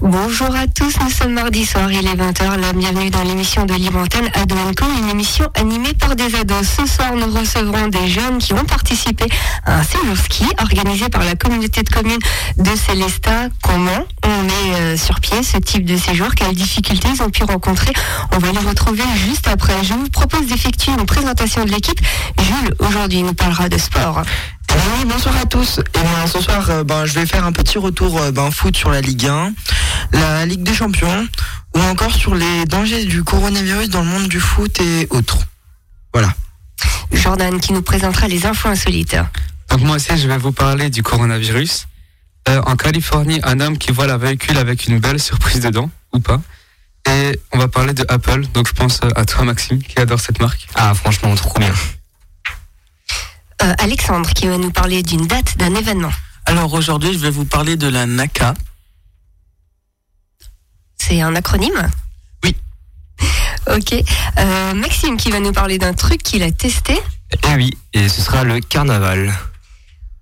Bonjour à tous, nous sommes mardi soir, il est 20h, la bienvenue dans l'émission de Libre Antenne Ado une émission animée par des ados. Ce soir, nous recevrons des jeunes qui ont participé à un séjour ski organisé par la communauté de communes de Célestat. Comment on met euh, sur pied ce type de séjour? Quelles difficultés ils ont pu rencontrer? On va les retrouver juste après. Je vous propose d'effectuer une présentation de l'équipe. Jules, aujourd'hui, nous parlera de sport. Oui, bonsoir à tous. Et bien, ce soir, euh, ben, je vais faire un petit retour euh, ben, foot sur la Ligue 1, la Ligue des Champions, ou encore sur les dangers du coronavirus dans le monde du foot et autres. Voilà. Jordan qui nous présentera les infos insolites. Donc moi aussi, je vais vous parler du coronavirus. Euh, en Californie, un homme qui voit un véhicule avec une belle surprise dedans, ou pas. Et on va parler de Apple. Donc je pense à toi, Maxime, qui adore cette marque. Ah, franchement, trop bien. Euh, Alexandre qui va nous parler d'une date, d'un événement. Alors aujourd'hui, je vais vous parler de la NACA. C'est un acronyme? Oui. ok. Euh, Maxime qui va nous parler d'un truc qu'il a testé. Eh oui, et ce sera le carnaval.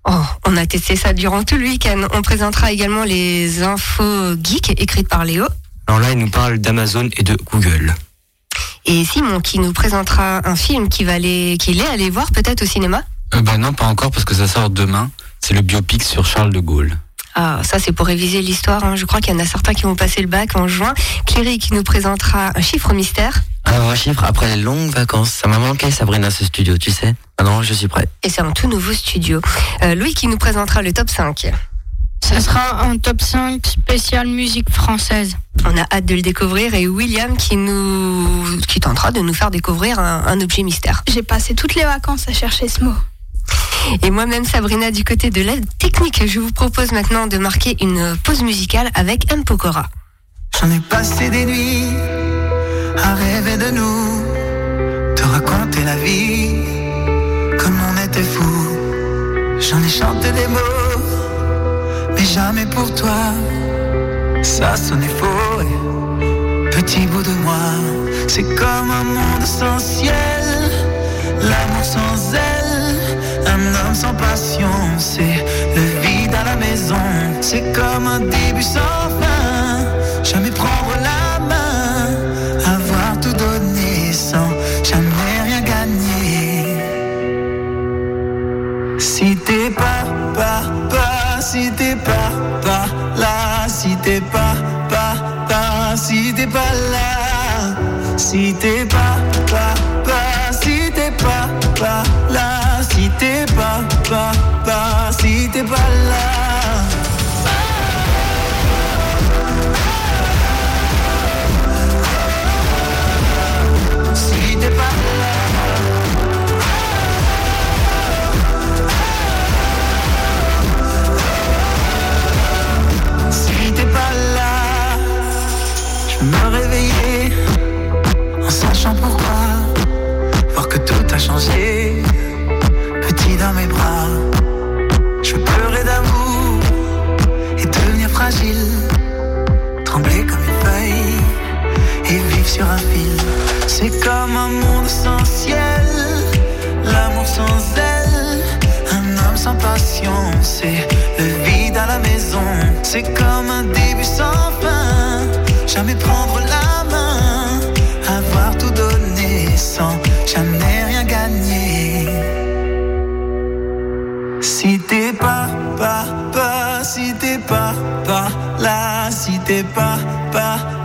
Oh, on a testé ça durant tout le week-end. On présentera également les infos geeks écrites par Léo. Alors là, il nous parle d'Amazon et de Google. Et Simon qui nous présentera un film qu'il qu'il est allé voir peut-être au cinéma. Euh, bah non, pas encore parce que ça sort demain. C'est le biopic sur Charles de Gaulle. Ah, ça c'est pour réviser l'histoire. Hein. Je crois qu'il y en a certains qui vont passer le bac en juin. Cléry qui nous présentera un chiffre mystère. Alors un chiffre après les longues vacances. Ça m'a manqué Sabrina ce studio, tu sais. Ah non, je suis prêt. Et c'est un tout nouveau studio. Euh, Louis qui nous présentera le top 5. Ça sera un top 5 spécial musique française. On a hâte de le découvrir et William qui nous qui tentera de nous faire découvrir un, un objet mystère. J'ai passé toutes les vacances à chercher ce mot. Et moi-même, Sabrina, du côté de l'aide technique, je vous propose maintenant de marquer une pause musicale avec M. Pokora. J'en ai passé des nuits à rêver de nous, te raconter la vie comme on était fou. J'en ai chanté des mots, mais jamais pour toi. Ça sonnait faux, petit bout de moi, c'est comme un monde sans ciel, l'amour sans elle un homme sans passion, c'est le vide à la maison. C'est comme un début sans fin. Jamais prendre la main, avoir tout donné sans jamais rien gagner. Si t'es pas, pas, pas, si t'es pas, pas là, si t'es pas, pas, pas, si t'es pas là, si t'es C'est comme un monde sans ciel, l'amour sans elle, un homme sans passion. C'est le vide à la maison, c'est comme un début sans fin. Jamais prendre la main, avoir tout donné sans jamais rien gagner. Si t'es pas, pas, pas, si t'es pas, pas là, si t'es pas, pas,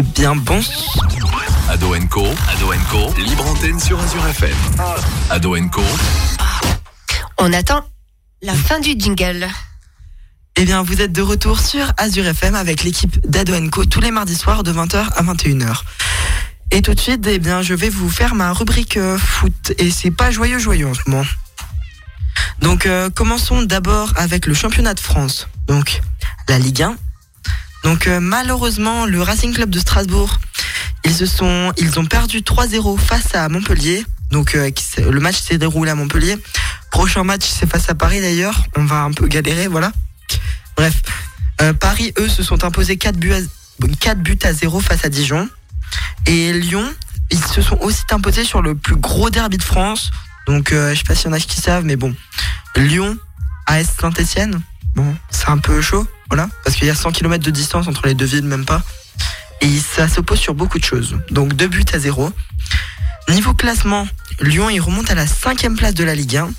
Eh bien bon, Ado Co, Ado Co, libre antenne sur Azure FM. Ado Co, On attend la fin du jingle. eh bien vous êtes de retour sur Azure FM avec l'équipe d'Ado Co tous les mardis soirs de 20h à 21h. Et tout de suite, eh bien je vais vous faire ma rubrique euh, foot et c'est pas joyeux joyeux en ce moment. Donc euh, commençons d'abord avec le championnat de France. Donc la Ligue 1. Donc euh, malheureusement, le Racing Club de Strasbourg, ils se sont ils ont perdu 3-0 face à Montpellier. Donc euh, le match s'est déroulé à Montpellier. Prochain match, c'est face à Paris d'ailleurs. On va un peu galérer, voilà. Bref, Euh, Paris, eux, se sont imposés 4 buts, à, 4 buts à 0 face à Dijon. Et Lyon, ils se sont aussi imposés sur le plus gros derby de France. Donc, je sais pas s'il y en a qui savent, mais bon. Lyon, AS Saint-Etienne. Bon, c'est un peu chaud, voilà. Parce qu'il y a 100 km de distance entre les deux villes, même pas. Et ça s'oppose sur beaucoup de choses. Donc, 2 buts à 0. Niveau classement, Lyon, il remonte à la cinquième place de la Ligue 1.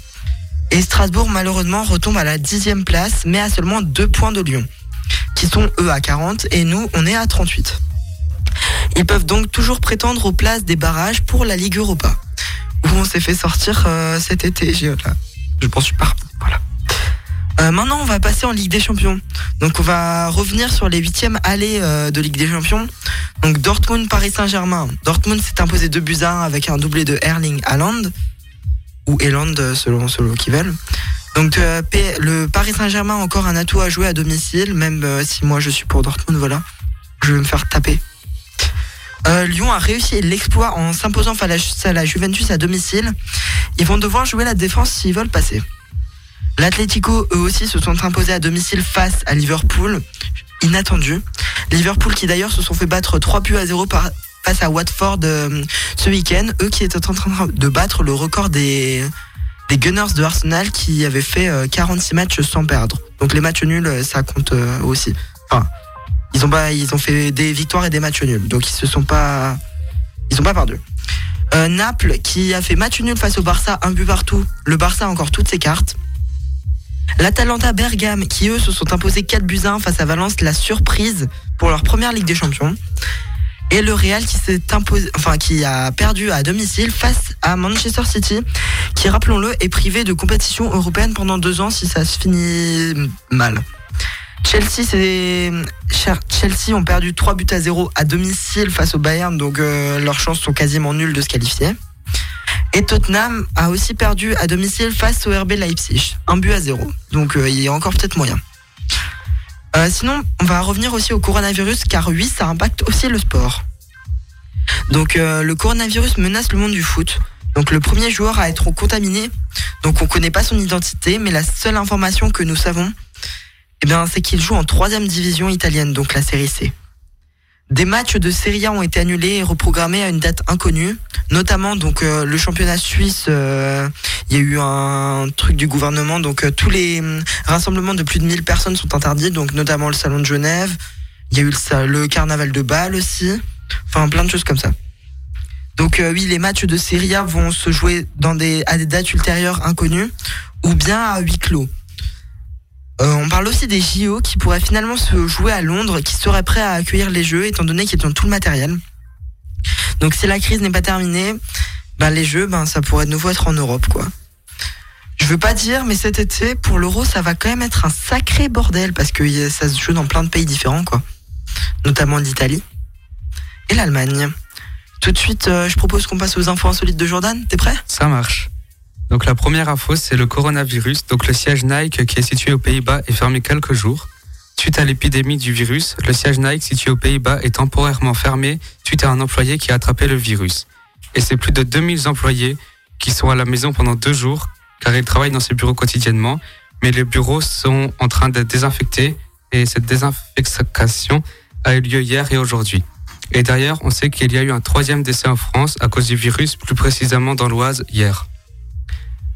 Et Strasbourg, malheureusement, retombe à la dixième place, mais à seulement deux points de Lyon, qui sont eux à 40 et nous, on est à 38. Ils peuvent donc toujours prétendre aux places des barrages pour la Ligue Europa, où on s'est fait sortir euh, cet été. j'ai- là, Je pense suis pas. Voilà. Euh, maintenant, on va passer en Ligue des Champions. Donc, on va revenir sur les huitièmes allées euh, de Ligue des Champions. Donc, Dortmund, Paris Saint-Germain. Dortmund s'est imposé 2 buts à 1 avec un doublé de Erling Haaland ou Eland selon selon qui veulent. Donc euh, le Paris Saint-Germain encore un atout à jouer à domicile, même si moi je suis pour Dortmund, voilà. Je vais me faire taper. Lyon a réussi l'exploit en s'imposant face à la Juventus à domicile. Ils vont devoir jouer la défense s'ils veulent passer. L'Atlético, eux aussi, se sont imposés à domicile face à Liverpool. Inattendu. Liverpool qui d'ailleurs se sont fait battre 3 buts à 0 par, face à Watford euh, ce week-end. Eux qui étaient en train de battre le record des, Gunners de Arsenal qui avaient fait euh, 46 matchs sans perdre. Donc les matchs nuls, euh, ça compte euh, aussi. Enfin, ils ont ils ont fait des victoires et des matchs nuls. Donc ils se sont pas, ils sont pas perdus. Euh, Naples qui a fait match nul face au Barça, un but partout. Le Barça a encore toutes ses cartes. L'Atalanta Bergame qui eux se sont imposés 4 buts à 1 face à Valence, la surprise pour leur première Ligue des Champions. Et le Real qui s'est imposé, enfin qui a perdu à domicile face à Manchester City, qui rappelons-le est privé de compétition européenne pendant deux ans si ça se finit mal. Chelsea, Chelsea ont perdu 3 buts à 0 à domicile face au Bayern, donc euh, leurs chances sont quasiment nulles de se qualifier. Et Tottenham a aussi perdu à domicile face au RB Leipzig, un but à 0. Donc euh, il y a encore peut-être moyen. Euh, sinon, on va revenir aussi au coronavirus car oui, ça impacte aussi le sport. Donc euh, le coronavirus menace le monde du foot. Donc le premier joueur à être contaminé, donc on connaît pas son identité, mais la seule information que nous savons, eh c'est qu'il joue en troisième division italienne, donc la série C. Des matchs de Serie A ont été annulés et reprogrammés à une date inconnue, notamment donc euh, le championnat suisse. euh, Il y a eu un truc du gouvernement, donc euh, tous les hum, rassemblements de plus de 1000 personnes sont interdits, donc notamment le salon de Genève. Il y a eu le, carnaval de Bâle aussi. Enfin, plein de choses comme ça. Donc oui, les matchs de Serie A vont se jouer dans des, à des dates ultérieures inconnues ou bien à huis clos. Euh, on parle aussi des JO qui pourraient finalement se jouer à Londres, qui seraient prêts à accueillir les Jeux étant donné qu'ils ont tout le matériel. Donc si la crise n'est pas terminée, ben, les Jeux, ben, ça pourrait de nouveau être en Europe, quoi. Je veux pas dire, mais cet été, pour l'Euro, ça va quand même être un sacré bordel parce que ça se joue dans plein de pays différents, quoi. Notamment l'Italie et l'Allemagne. Tout de suite, euh, je propose qu'on passe aux infos insolites de Jordan. T'es prêt? Ça marche. Donc la première info, c'est le coronavirus. Donc le siège Nike qui est situé aux Pays-Bas est fermé quelques jours. Suite à l'épidémie du virus, le siège Nike situé aux Pays-Bas est temporairement fermé suite à un employé qui a attrapé le virus. Et c'est plus de 2000 employés qui sont à la maison pendant deux jours car ils travaillent dans ces bureaux quotidiennement. Mais les bureaux sont en train d'être désinfectés et cette désinfection a eu lieu hier et aujourd'hui. Et d'ailleurs, on sait qu'il y a eu un troisième décès en France à cause du virus, plus précisément dans l'Oise hier.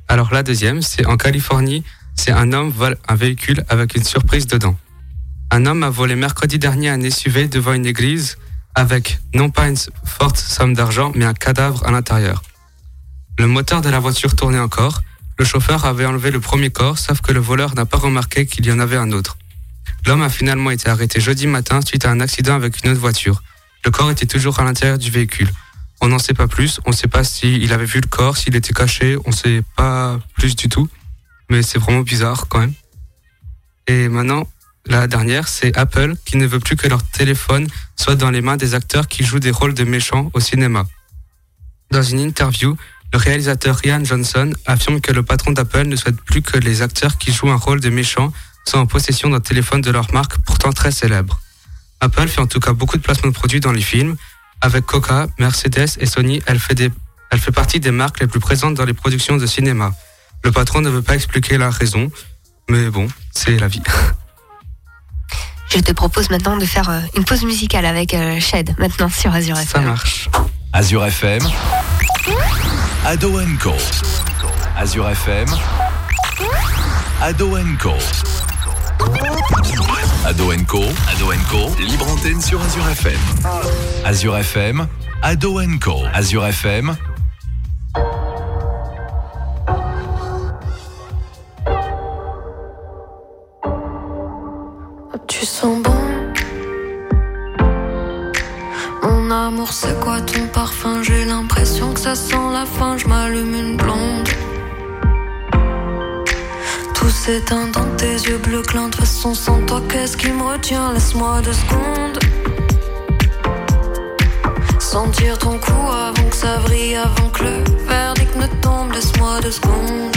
Alors la deuxième, c'est en Californie, c'est un homme vole un véhicule avec une surprise dedans. Un homme a volé mercredi dernier un SUV devant une église avec non pas une forte somme d'argent, mais un cadavre à l'intérieur. Le moteur de la voiture tournait encore. Le chauffeur avait enlevé le premier corps, sauf que le voleur n'a pas remarqué qu'il y en avait un autre. L'homme a finalement été arrêté jeudi matin suite à un accident avec une autre voiture. Le corps était toujours à l'intérieur du véhicule. On n'en sait pas plus. On ne sait pas s'il avait vu le corps, s'il était caché. On ne sait pas plus du tout. Mais c'est vraiment bizarre quand même. Et maintenant, la dernière, c'est Apple qui ne veut plus que leur téléphone soit dans les mains des acteurs qui jouent des rôles de méchants au cinéma. Dans une interview, le réalisateur Ryan Johnson affirme que le patron d'Apple ne souhaite plus que les acteurs qui jouent un rôle de méchants soient en possession d'un téléphone de leur marque pourtant très célèbre. Apple fait en tout cas beaucoup de placements de produits dans les films. Avec Coca, Mercedes et Sony, elle fait, des, elle fait partie des marques les plus présentes dans les productions de cinéma. Le patron ne veut pas expliquer la raison, mais bon, c'est la vie. Je te propose maintenant de faire euh, une pause musicale avec euh, Shed, maintenant sur Azure FM. Ça marche. Azure FM. Ado Co. Azure FM. Ado Co. Ado Co. Ado Co. Libre antenne sur Azure FM. Azure FM. Ado Co. Azure FM. Tu sens bon. Mon amour, c'est quoi ton parfum? J'ai l'impression que ça sent la fin. Je m'allume une blonde. Tout s'éteint dans tes yeux bleus clins. De façon, sans toi, qu'est-ce qui me retient? Laisse-moi deux secondes. Sentir ton cou avant que ça vrille, avant que le verdict ne tombe. Laisse-moi deux secondes.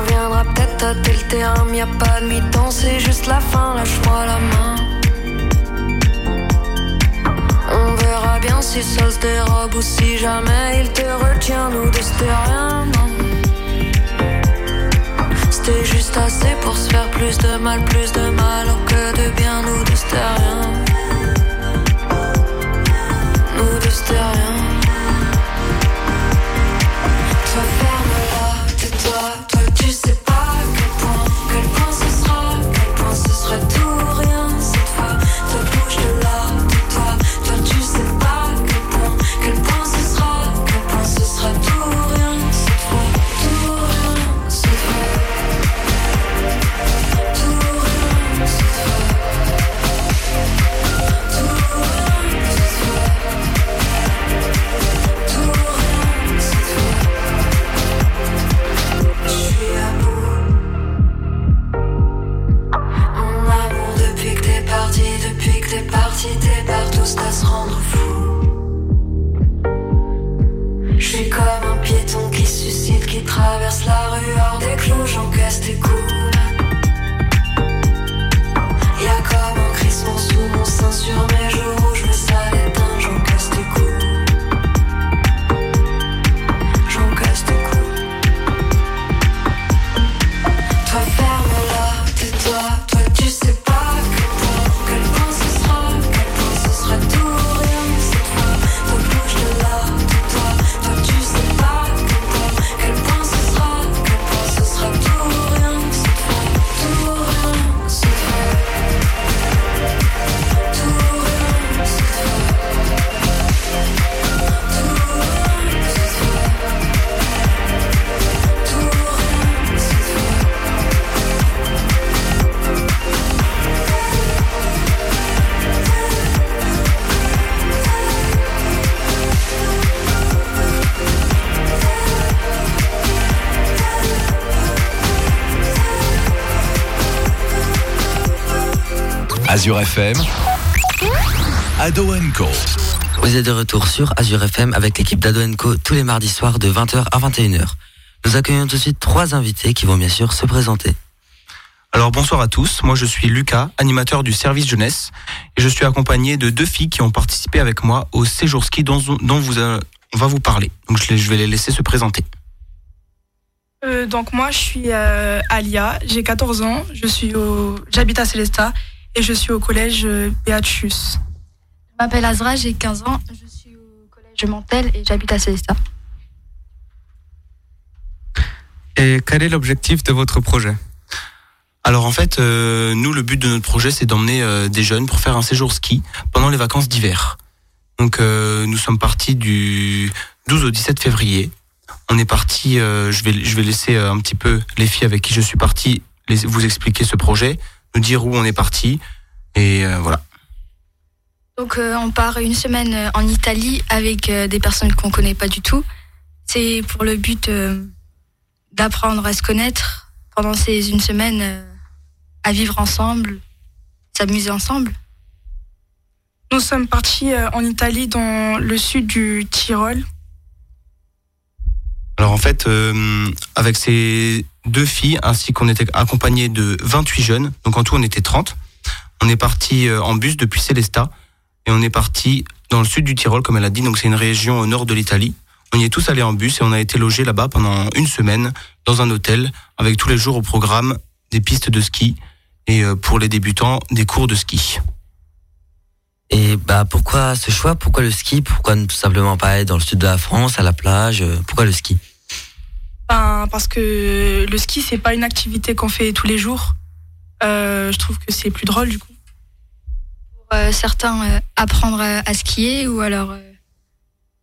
Tu reviendras peut-être tâter le terrain, mais y a pas de mi-temps, c'est juste la fin, lâche-moi la main. On verra bien si ça se dérobe ou si jamais il te retient, nous deux c'était rien. C'était juste assez pour se faire plus de mal, plus de mal, que de bien, nous deux c'était rien. Nous deux c'était rien. Azure FM, Ado Co. Vous êtes de retour sur Azure FM avec l'équipe d'Ado Co tous les mardis soirs de 20h à 21h. Nous accueillons tout de suite trois invités qui vont bien sûr se présenter. Alors bonsoir à tous, moi je suis Lucas, animateur du service jeunesse, et je suis accompagné de deux filles qui ont participé avec moi au séjour ski dont, dont vous, euh, on va vous parler. Donc je vais les laisser se présenter. Euh, donc moi je suis euh, Alia, j'ai 14 ans, je suis au j'habite à Célestat et je suis au collège euh, Beatrice. Je m'appelle Azra, j'ai 15 ans, je suis au collège Montel et j'habite à Célestat. Et quel est l'objectif de votre projet? Alors en fait, euh, nous le but de notre projet c'est d'emmener euh, des jeunes pour faire un séjour ski pendant les vacances d'hiver. Donc euh, nous sommes partis du 12 au 17 février. On est parti, euh, je vais je vais laisser euh, un petit peu les filles avec qui je suis parti les, vous expliquer ce projet, nous dire où on est parti et euh, voilà. Donc euh, on part une semaine euh, en Italie avec euh, des personnes qu'on connaît pas du tout. C'est pour le but euh, d'apprendre à se connaître pendant ces une semaine, euh, à vivre ensemble, s'amuser ensemble. Nous sommes partis euh, en Italie dans le sud du Tyrol. Alors en fait, euh, avec ces deux filles, ainsi qu'on était accompagné de 28 jeunes, donc en tout on était 30, on est parti euh, en bus depuis Célestat et on est parti dans le sud du Tyrol, comme elle a dit, donc c'est une région au nord de l'Italie. On y est tous allés en bus et on a été logés là-bas pendant une semaine dans un hôtel avec tous les jours au programme des pistes de ski et euh, pour les débutants des cours de ski. Et bah pourquoi ce choix? Pourquoi le ski? Pourquoi ne tout simplement pas être dans le sud de la France, à la plage? Euh, Pourquoi le ski? Ben, parce que le ski c'est pas une activité qu'on fait tous les jours. Euh, je trouve que c'est plus drôle du coup. Pour euh, certains, euh, apprendre à skier ou alors euh,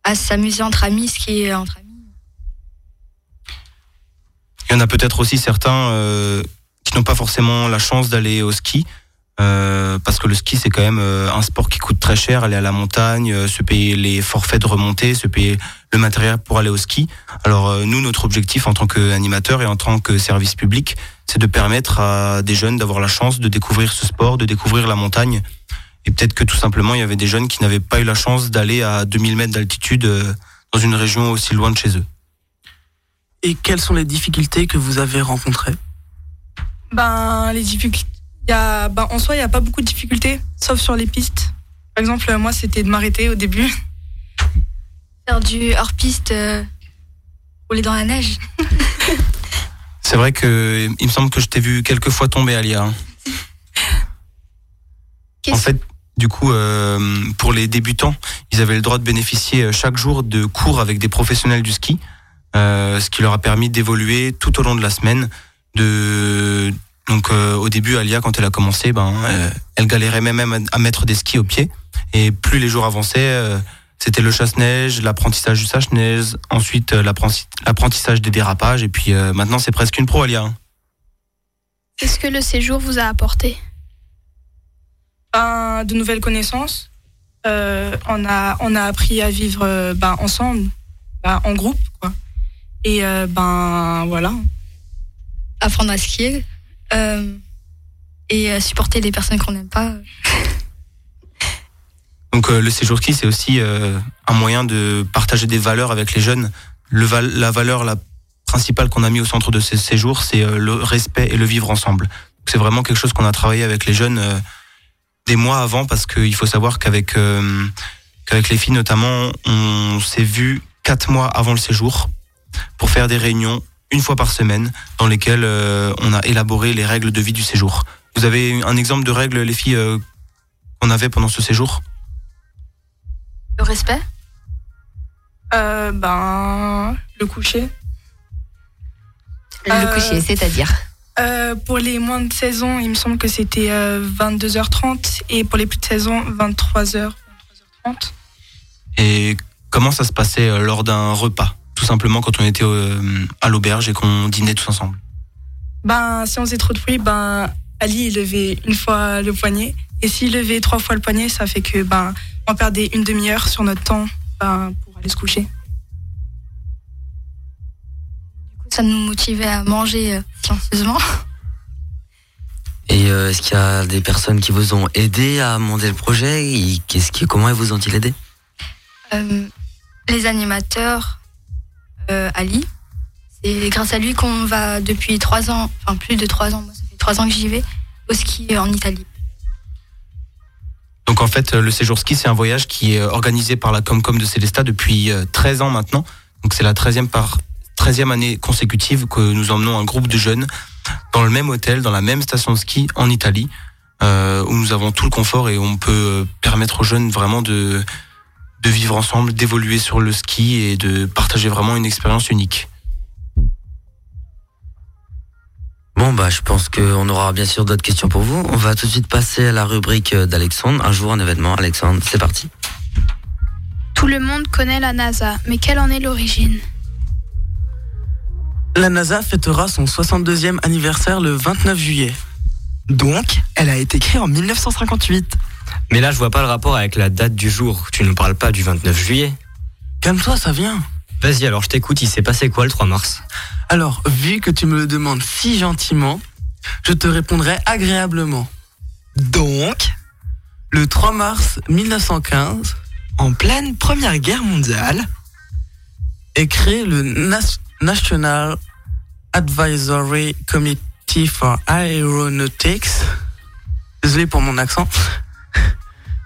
à s'amuser entre amis, skier entre amis. Il y en a peut-être aussi certains euh, qui n'ont pas forcément la chance d'aller au ski. Euh, parce que le ski c'est quand même euh, un sport qui coûte très cher, aller à la montagne, euh, se payer les forfaits de remontée, se payer le matériel pour aller au ski. Alors euh, nous notre objectif en tant qu'animateur et en tant que service public, c'est de permettre à des jeunes d'avoir la chance de découvrir ce sport, de découvrir la montagne. Et peut-être que tout simplement il y avait des jeunes qui n'avaient pas eu la chance d'aller à 2000 mètres d'altitude euh, dans une région aussi loin de chez eux. Et quelles sont les difficultés que vous avez rencontrées? Ben les difficultés, y a, ben, en soi il y a pas beaucoup de difficultés, sauf sur les pistes. Par exemple moi c'était de m'arrêter au début. Faire du hors-piste, euh, rouler dans la neige. C'est vrai que il me semble que je t'ai vu quelques fois tomber, Alia. En fait, du coup, euh, pour les débutants, ils avaient le droit de bénéficier euh, chaque jour de cours avec des professionnels du ski, euh, ce qui leur a permis d'évoluer tout au long de la semaine. De donc euh, au début, Alia, quand elle a commencé, ben euh, elle galérait même à- mettre des skis aux pieds. Et plus les jours avançaient, euh, c'était le chasse-neige, l'apprentissage du chasse-neige, ensuite euh, l'apprentis- l'apprentissage des dérapages, et puis euh, maintenant c'est presque une pro, Alia. hein. Qu'est-ce que le séjour vous a apporté? Ben, de nouvelles connaissances. Euh, on a on a appris à vivre ben, ensemble, ben, en groupe quoi. Et euh, ben voilà. Apprendre à skier? Et euh, supporter les personnes qu'on n'aime pas. Donc euh, le séjour ski, c'est aussi euh, un moyen de partager des valeurs avec les jeunes. Le val- la valeur la principale qu'on a mis au centre de ces séjours, c'est euh, le respect et le vivre ensemble. Donc, C'est vraiment quelque chose qu'on a travaillé avec les jeunes euh, des mois avant, parce qu'il faut savoir qu'avec euh, qu'avec les filles notamment, on s'est vu quatre mois avant le séjour pour faire des réunions une fois par semaine dans lesquelles euh, on a élaboré les règles de vie du séjour. Vous avez un exemple de règles, les filles, euh, qu'on avait pendant ce séjour? Le respect? Euh, ben le coucher. Le Euh, coucher, c'est-à-dire? Euh, pour les moins de 16 ans, il me semble que c'était euh, 22h30 et pour les plus de 16 ans, 23h, 23h30. Et comment ça se passait lors d'un repas? Tout simplement quand on était euh, à l'auberge et qu'on dînait tous ensemble. Ben, si on faisait trop de bruit, ben, Ali, il levait une fois le poignet. Et s'il levait trois fois le poignet, ça fait que, ben, on perdait une demi-heure sur notre temps, ben, pour aller se coucher. Ça nous motivait à manger euh, silencieusement. Et euh, est-ce qu'il y a des personnes qui vous ont aidé à monter le projet? Et qu'est-ce qui, Comment vous ont-ils aidé Euh, les animateurs, Ali, c'est grâce à lui qu'on va depuis trois ans, enfin plus de trois ans, moi ça trois ans que j'y vais, au ski en Italie. Donc en fait, euh, le séjour ski, c'est un voyage qui est euh, organisé par la Comcom de Célestat depuis euh, 13 ans maintenant. Donc c'est la 13e, par, 13e année consécutive que nous emmenons un groupe de jeunes dans le même hôtel, dans la même station de ski en Italie, euh, où nous avons tout le confort et on peut euh, permettre aux jeunes vraiment de, de vivre ensemble, d'évoluer sur le ski et de partager vraiment une expérience unique. Bon, bah, je pense qu'on aura bien sûr d'autres questions pour vous. On va tout de suite passer à la rubrique d'Alexandre. Un jour, un événement. Alexandre, c'est parti. Tout le monde connaît la NASA, mais quelle en est l'origine? La NASA fêtera son 62e anniversaire le 29 juillet. Donc, elle a été créée en 1958. Mais là, je vois pas le rapport avec la date du jour. Tu ne parles pas du 29 juillet. Calme-toi, ça vient. Vas-y, alors je t'écoute, il s'est passé quoi le 3 mars? Alors, vu que tu me le demandes si gentiment, je te répondrai agréablement. Donc, Le 3 mars 1915 en pleine Première Guerre mondiale, est créé le Nas- National Advisory Committee for Aeronautics. Désolé pour mon accent.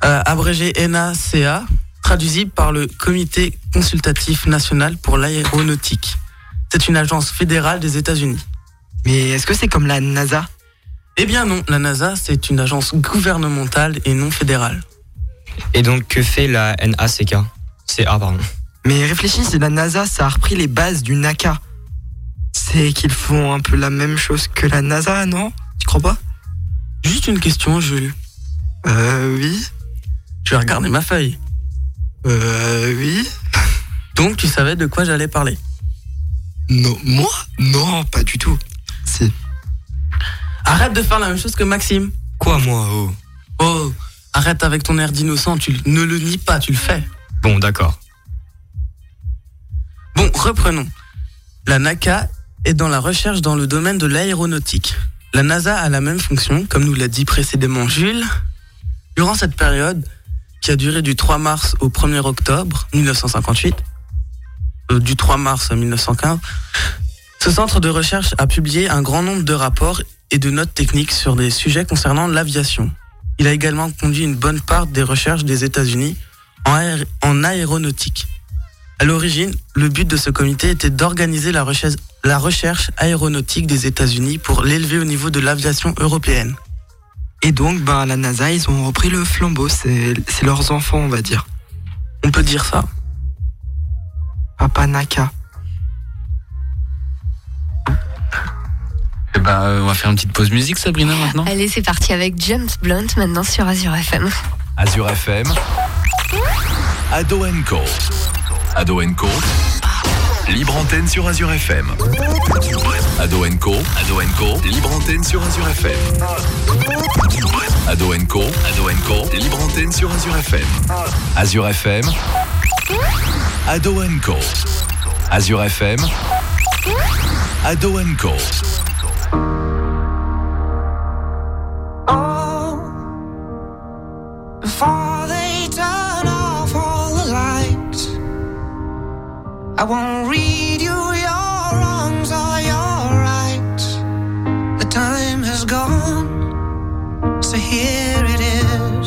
Euh, abrégé NACA, traduisible par le Comité consultatif national pour l'aéronautique. C'est une agence fédérale des États-Unis. mais est-ce que c'est comme la NASA? Eh bien non, la NASA, c'est une agence gouvernementale et non fédérale. Et donc, que fait la NACK C'est A, pardon. Mais réfléchis, si la NASA, ça a repris les bases du NACA. C'est qu'ils font un peu la même chose que la NASA, non? Tu crois pas? Juste une question, Jules. Euh, oui. Je vais regarder ma feuille. Euh, oui. Donc tu savais de quoi j'allais parler. Non, moi Non, pas du tout. Si. Arrête de faire la même chose que Maxime. Quoi, moi oh Oh, arrête avec ton air d'innocent, tu ne le nies pas, tu le fais. Bon, d'accord. Bon, reprenons. La NACA est dans la recherche dans le domaine de l'aéronautique. La NASA a la même fonction, comme nous l'a dit précédemment Jules. Durant cette période, qui a duré du 3 mars au 1er octobre 1958, euh, du 3 mars 1915, ce centre de recherche a publié un grand nombre de rapports et de notes techniques sur des sujets concernant l'aviation. Il a également conduit une bonne part des recherches des États-Unis en, aé- en aéronautique. À l'origine, le but de ce comité était d'organiser la recherche aéronautique des États-Unis pour l'élever au niveau de l'aviation européenne. Et donc, ben, la NASA, ils ont repris le flambeau. C'est c'est leurs enfants, on va dire. On peut dire ça. Papa Naka. Eh ben, euh, on va faire une petite pause musique, Sabrina, maintenant. Allez, c'est parti avec James Blunt maintenant sur Azure FM. Azure FM, Ado Co. Ado Co. Libre antenne sur Azure FM. Ado Co. Ado Co. Libre antenne sur Azure FM. Ado Co. Ado Co. Libre antenne sur Azure FM. Azure FM. Ado Co. Azure FM. Ado Co. I won't read you your wrongs or your rights. The time has gone, so here it is.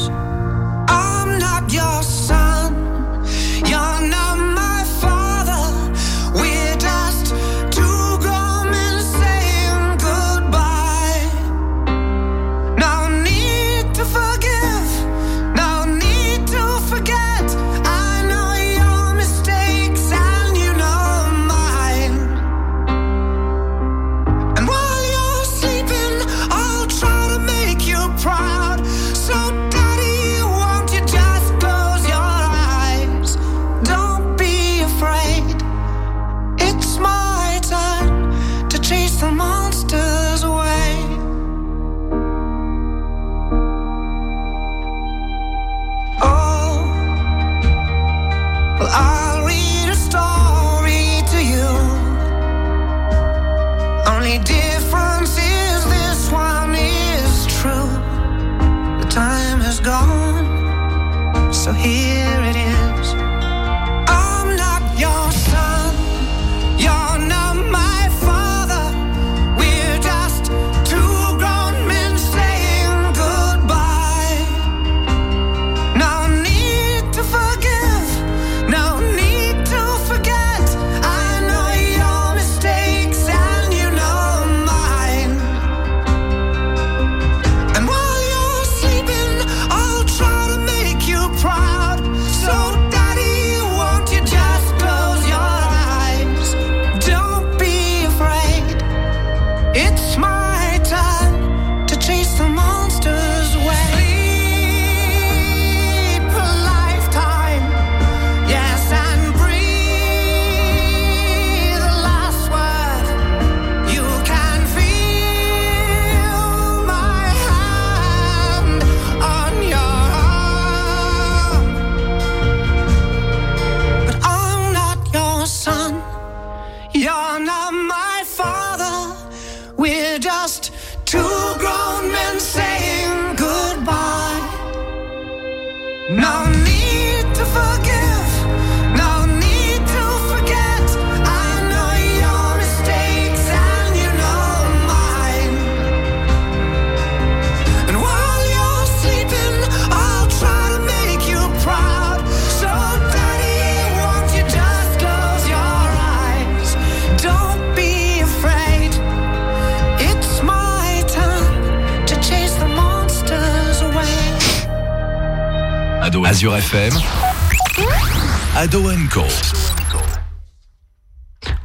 Co.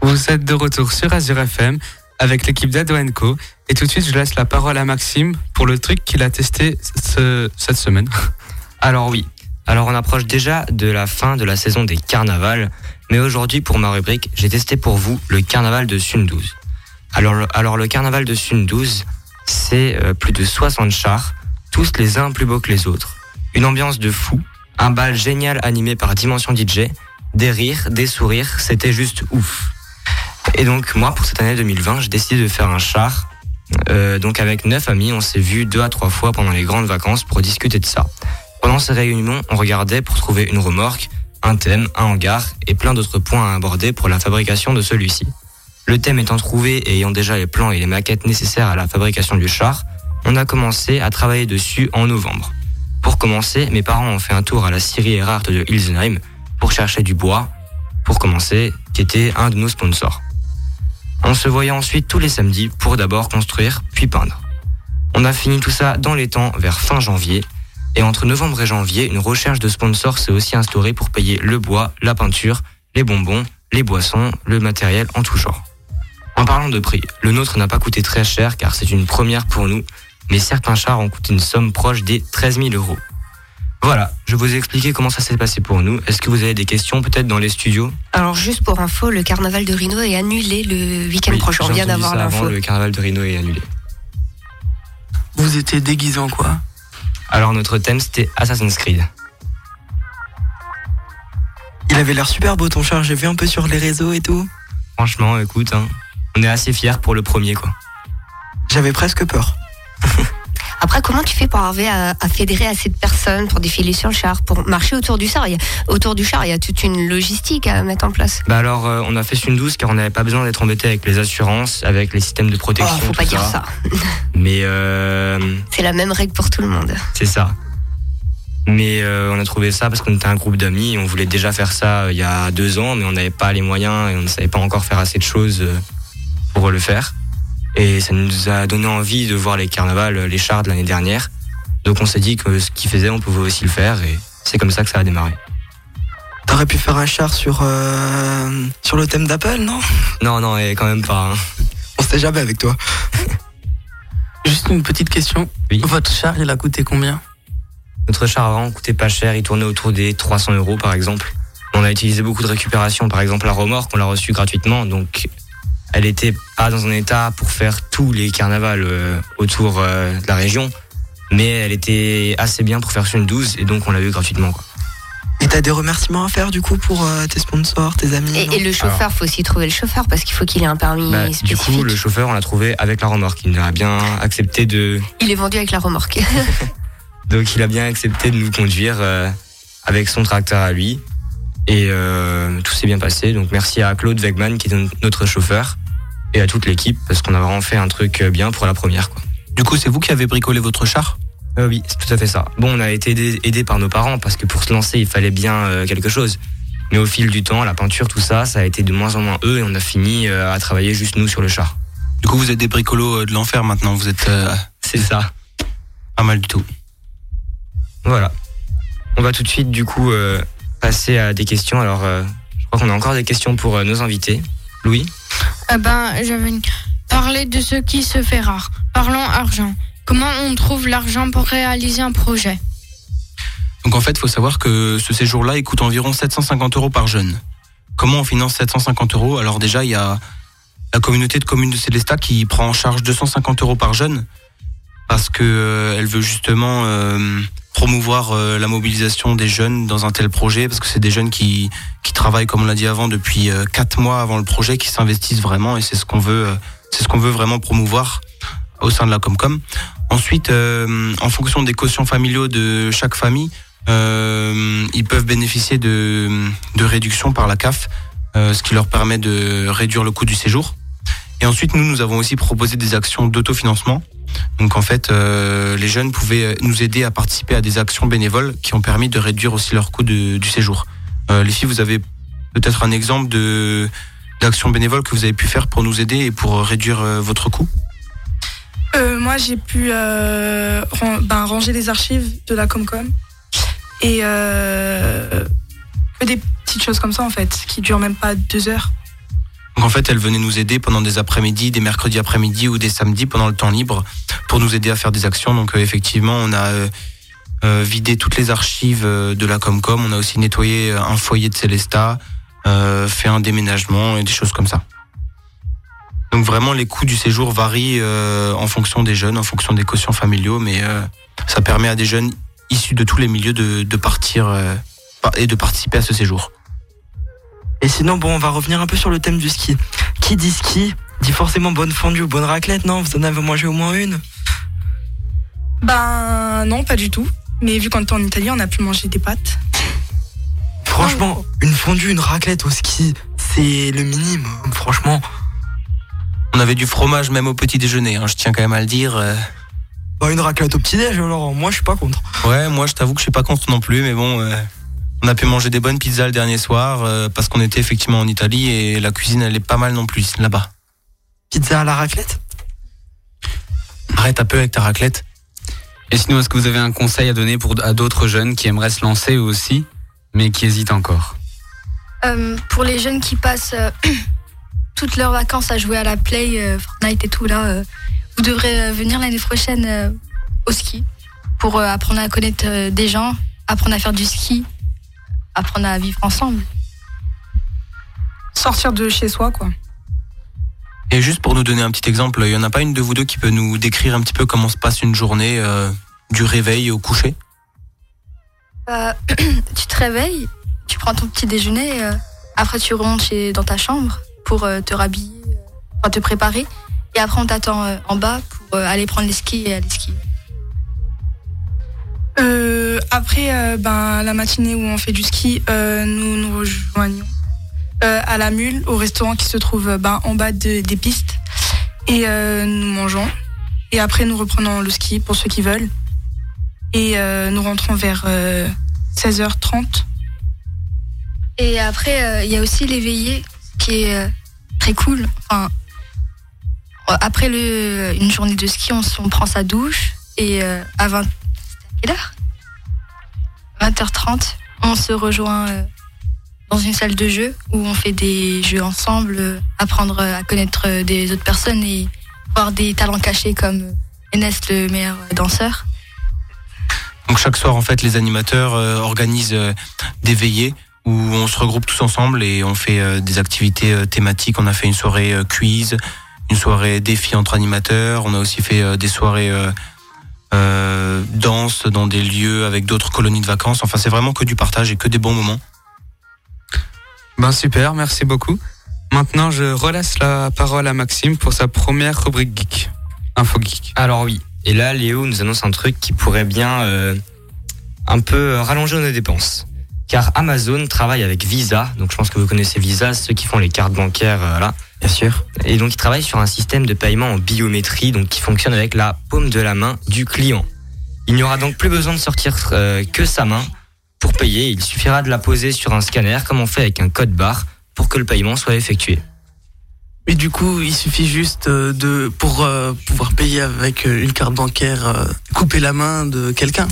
Vous êtes de retour sur Azure FM avec l'équipe d'Ado Co. Et tout de suite, je laisse la parole à Maxime pour le truc qu'il a testé ce- cette semaine. Alors oui, alors on approche déjà de la fin de la saison des carnavals, mais aujourd'hui pour ma rubrique, j'ai testé pour vous le carnaval de Sundouze. Alors, le- alors le carnaval de Sundouze, c'est euh, plus de 60 chars, tous les uns plus beaux que les autres. Une ambiance de fou, un bal génial animé par Dimension DJ, des rires, des sourires, c'était juste ouf. Et donc moi, pour cette année 2020, j'ai décidé de faire un char. Euh, donc avec neuf amis, on s'est vu deux à trois fois pendant les grandes vacances pour discuter de ça. Pendant ces réunions, on regardait pour trouver une remorque, un thème, un hangar et plein d'autres points à aborder pour la fabrication de celui-ci. Le thème étant trouvé et ayant déjà les plans et les maquettes nécessaires à la fabrication du char, on a commencé à travailler dessus en novembre. Pour commencer, mes parents ont fait un tour à la scierie Erhardt de Ilsenheim pour chercher du bois, pour commencer, qui était un de nos sponsors. On se voyait ensuite tous les samedis pour d'abord construire, puis peindre. On a fini tout ça dans les temps vers fin janvier, et entre novembre et janvier, une recherche de sponsors s'est aussi instaurée pour payer le bois, la peinture, les bonbons, les boissons, le matériel en tout genre. En parlant de prix, le nôtre n'a pas coûté très cher car c'est une première pour nous, mais certains chars ont coûté une somme proche des 13 000 euros. Voilà, je vous ai expliqué comment ça s'est passé pour nous. Est-ce que vous avez des questions peut-être dans les studios? Alors juste pour info, le carnaval de Rhino est annulé le week-end Oui, prochain. On vient d'avoir ça avant, l'info. Le carnaval de Rhino est annulé. Vous étiez déguisé en quoi? Alors notre thème c'était Assassin's Creed. Il avait l'air super beau ton char, j'ai vu un peu sur les réseaux et tout. Franchement, écoute, hein, on est assez fiers pour le premier quoi. J'avais presque peur. Après, comment tu fais pour arriver à, à fédérer assez de personnes pour défiler sur le char, pour marcher autour du char? Il y a- Autour du char, il y a toute une logistique à mettre en place. Bah alors, euh, on a fait une douce car on n'avait pas besoin d'être embêté avec les assurances, avec les systèmes de Oh, protection. faut tout pas dire ça. Mais euh, C'est la même règle pour tout le monde. c'est ça. Mais euh, on a trouvé ça parce qu'on était un groupe d'amis on voulait déjà faire ça euh, il y a deux ans, mais on n'avait pas les moyens et on ne savait pas encore faire assez de choses euh, pour le faire. Et ça nous a donné envie de voir les carnavals, euh, les chars de l'année dernière. Donc on s'est dit que ce qu'ils faisaient, on pouvait aussi le faire et c'est comme ça que ça a démarré. T'aurais pu faire un char sur, euh, sur le thème d'Apple, non? Non, non, et quand même pas. hein. On sait jamais avec toi. Juste une petite question. Votre char, il a coûté combien? Notre char avant coûtait pas cher, il tournait autour des 300 euros par exemple. On a utilisé beaucoup de récupération, par exemple la remorque, on l'a reçue gratuitement, donc elle était pas dans un état pour faire tous les carnavals euh, autour euh, de la région, mais elle était assez bien pour faire sur une 12 et donc on l'a eu gratuitement. Quoi. Et t'as des remerciements à faire du coup pour euh, tes sponsors, tes amis Et, le chauffeur, faut aussi trouver le chauffeur parce qu'il faut qu'il ait un permis Bah, du coup, le chauffeur, on l'a trouvé avec la remorque. Il a bien accepté de, Il est vendu avec la remorque. donc il a bien accepté de nous conduire. euh, avec son tracteur à lui. Et euh, tout s'est bien passé. Donc merci à Claude Wegman qui est no- notre chauffeur et à toute l'équipe parce qu'on a vraiment fait un truc euh, bien pour la première. Quoi. Du coup, c'est vous qui avez bricolé votre char? Euh, oui, c'est tout à fait ça. Bon, on a été aidé, aidé par nos parents parce que pour se lancer, il fallait bien euh, quelque chose. Mais au fil du temps, la peinture, tout ça, ça a été de moins en moins eux et on a fini à travailler juste nous sur le char. Du coup, vous êtes des bricolos de l'enfer maintenant. Vous êtes. euh, C'est ça. Pas mal du tout. Voilà. On va tout de suite, du coup, euh, passer à des questions. Alors, euh, je crois qu'on a encore des questions pour euh, nos invités. Louis Eh ben, j'avais une- parlé de ce qui se fait rare. Parlons argent. Comment on trouve l'argent pour réaliser un projet? Donc en fait, il faut savoir que ce séjour-là, il coûte environ 750 euros par jeune. Comment on finance 750 euros? Alors déjà, il y a la communauté de communes de Célestat qui prend en charge 250 euros par jeune parce que euh, elle veut justement euh, promouvoir euh, la mobilisation des jeunes dans un tel projet parce que c'est des jeunes qui qui travaillent comme on l'a dit avant depuis euh, quatre mois avant le projet qui s'investissent vraiment et c'est ce qu'on veut euh, c'est ce qu'on veut vraiment promouvoir au sein de la Comcom. Ensuite, euh, en fonction des quotients familiaux de chaque famille, ils peuvent bénéficier de, de réductions par la CAF, ce qui leur permet de réduire le coût du séjour. Et ensuite, nous, nous avons aussi proposé des actions d'autofinancement. Donc en fait, euh, les jeunes pouvaient nous aider à participer à des actions bénévoles qui ont permis de réduire aussi leur coût de- du séjour. Euh, les filles, vous avez peut-être un exemple d'action bénévole que vous avez pu faire pour nous aider et pour réduire euh, votre coût? Euh, moi, j'ai pu euh, ben, ranger les archives de la Comcom. Et euh, des petites choses comme ça, en fait, qui durent même pas deux heures. Donc en fait, elle venait nous aider pendant des après-midi, des mercredis après-midi ou des samedis pendant le temps libre pour nous aider à faire des actions. Donc euh, effectivement, on a euh, euh, vidé toutes les archives de la Comcom. On a aussi nettoyé un foyer de Célesta, fait un déménagement et des choses comme ça. Donc vraiment, les coûts du séjour varient en fonction des jeunes, en fonction des quotients familiaux, mais ça permet à des jeunes issus de tous les milieux de, partir par- et de participer à ce séjour. Et sinon, bon, on va revenir un peu sur le thème du ski. Qui dit ski dit forcément bonne fondue ou bonne raclette, non? Vous en avez mangé au moins une? Ben non, pas du tout. Mais vu qu'on était en Italie, on a pu manger des pâtes. Franchement, une fondue, une raclette au ski, c'est le minimum, franchement. On avait du fromage même au petit déjeuner, hein, je tiens quand même à le dire. euh. Bah, une raclette au petit-déj, alors moi je suis pas contre. Ouais, moi je t'avoue que je suis pas contre non plus, mais bon, euh, on a pu manger des bonnes pizzas le dernier soir euh, parce qu'on était effectivement en Italie et la cuisine elle est pas mal non plus là-bas. Pizza à la raclette? Arrête un peu avec ta raclette. Et sinon, est-ce que vous avez un conseil à donner pour, à d'autres jeunes qui aimeraient se lancer eux aussi, mais qui hésitent encore? Euh, pour les jeunes qui passent euh, toutes leurs vacances à jouer à la Play, euh, Fortnite et tout là, euh, vous devrez euh, venir l'année prochaine euh, au ski pour euh, apprendre à connaître euh, des gens, apprendre à faire du ski, apprendre à vivre ensemble. Sortir de chez soi, quoi. Et juste pour nous donner un petit exemple, il y en a pas une de vous deux qui peut nous décrire un petit peu comment se passe une journée euh, du réveil au coucher? Euh, tu te réveilles, tu prends ton petit déjeuner, euh, après tu rentres chez, dans ta chambre pour te rhabiller, te préparer, et après on t'attend en bas pour aller prendre les skis et aller skier. Euh, après euh, ben, la matinée où on fait du ski, euh, nous nous rejoignons à la mule, au restaurant qui se trouve ben, en bas de- des pistes. Et nous mangeons. Et après, nous reprenons le ski pour ceux qui veulent. Et nous rentrons vers euh, 16h30. Et après, il y a aussi l'éveillé, qui est très cool. Enfin, après le, une journée de ski, on, on prend sa douche et à 20, c'était à quelle heure 20h30, on se rejoint euh, dans une salle de jeu où on fait des jeux ensemble, euh, apprendre à connaître euh, des autres personnes et voir des talents cachés comme euh, Enes, le meilleur euh, danseur. Donc chaque soir, en fait, les animateurs euh, organisent euh, des veillées où on se regroupe tous ensemble et on fait euh, des activités euh, thématiques. On a fait une soirée euh, quiz, une soirée défi entre animateurs. On a aussi fait euh, des soirées euh, danse dans des lieux avec d'autres colonies de vacances. Enfin, c'est vraiment que du partage et que des bons moments. Ben super, merci beaucoup. Maintenant, je relaisse la parole à Maxime pour sa première rubrique geek. Info geek. Alors oui. Et là, Léo nous annonce un truc qui pourrait bien euh, un peu euh, rallonger nos dépenses. car Amazon travaille avec Visa, donc je pense que vous connaissez Visa, ceux qui font les cartes bancaires, euh, là. Bien sûr. Et donc ils travaillent sur un système de paiement en biométrie, donc qui fonctionne avec la paume de la main du client. Il n'y aura donc plus besoin de sortir euh, que sa main pour payer, il suffira de la poser sur un scanner comme on fait avec un code barre pour que le paiement soit effectué. Et du coup, il suffit juste euh, de pour euh, pouvoir payer avec une carte bancaire, couper la main de quelqu'un.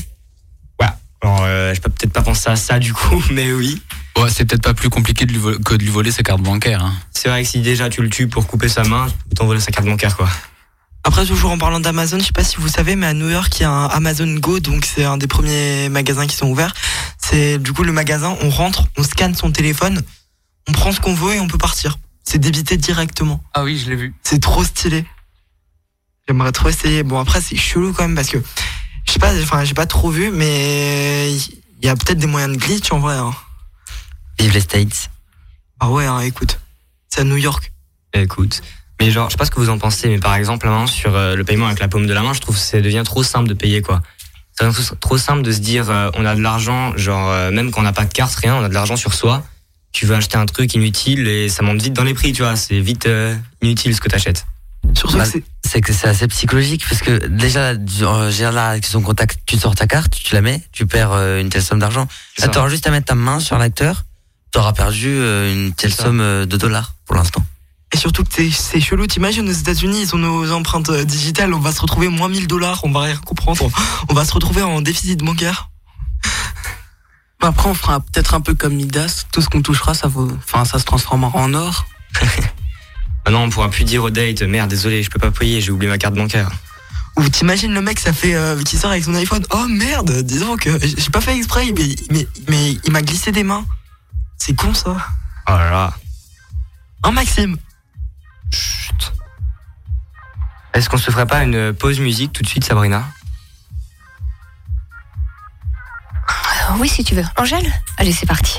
Alors, euh, je peux peut-être pas penser à ça du coup, mais oui. Ouais, c'est peut-être pas plus compliqué de lui vo- que de lui voler ses cartes bancaires. hein. C'est vrai que si déjà tu le tues pour couper sa main, tu peux t'envoler sa carte bancaire quoi. Après, toujours en parlant d'Amazon, je sais pas si vous savez, mais à New York, il y a un Amazon Go, donc c'est un des premiers magasins qui sont ouverts. C'est du coup le magasin, on rentre, on scanne son téléphone, on prend ce qu'on veut et on peut partir. C'est débité directement. Ah oui, je l'ai vu. C'est trop stylé. J'aimerais trop essayer. Bon après, c'est chelou quand même parce que je sais pas, enfin j'ai pas trop vu, mais il y a peut-être des moyens de glitch en vrai. Hein. Vive les States. Ah ouais, hein, écoute, c'est à New York. Écoute. Mais genre, je sais pas ce que vous en pensez, mais par exemple, là, sur euh, le paiement avec la paume de la main, je trouve que ça devient trop simple de payer, quoi. Ça devient trop- trop simple de se dire, euh, on a de l'argent, genre, euh, même quand on n'a pas de carte, rien, on a de l'argent sur soi. Tu veux acheter un truc inutile et ça monte vite dans les prix, tu vois. C'est vite inutile ce que t'achètes. Surtout Bah, c'est que c'est assez psychologique parce que déjà, j'ai là avec son contact, tu sors ta carte, tu la mets, tu perds euh, une telle somme d'argent. Là, ça. t'auras juste à mettre ta main sur l'acteur, t'auras perdu euh, une telle somme euh, de dollars pour l'instant. Et surtout que c'est- c'est chelou, t'imagines aux États-Unis, ils ont nos empreintes digitales, on va se retrouver moins 1000 dollars, on va rien comprendre, on, on va se retrouver en déficit bancaire. Bah, Après, on fera peut-être un peu comme Midas. Tout ce qu'on touchera, ça vaut, enfin, ça se transformera en or. Maintenant, on pourra plus dire au date, merde, désolé, je peux pas payer, j'ai oublié ma carte bancaire. Ou t'imagines le mec, ça fait euh, qui sort avec son iPhone, oh merde, disons que j'ai pas fait exprès, mais, mais, mais il m'a glissé des mains. C'est con ça. Oh là là. Hein Maxime? Est-ce qu'on se ferait pas une pause musique tout de suite, Sabrina? Euh, oui, si tu veux. Angèle? Allez, c'est parti.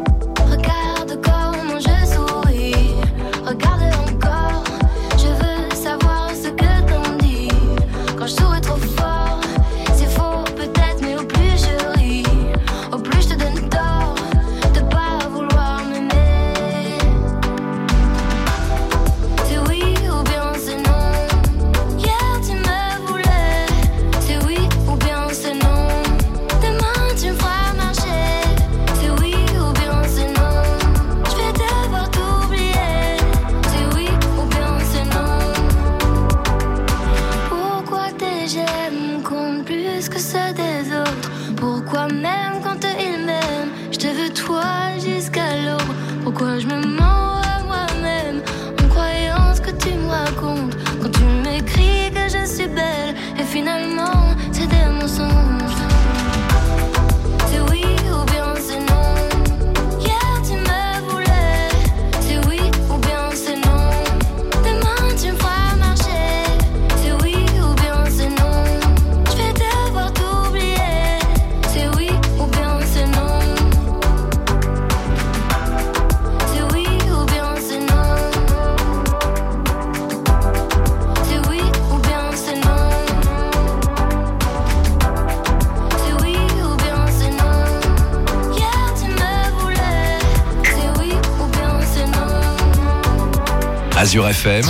Azure FM,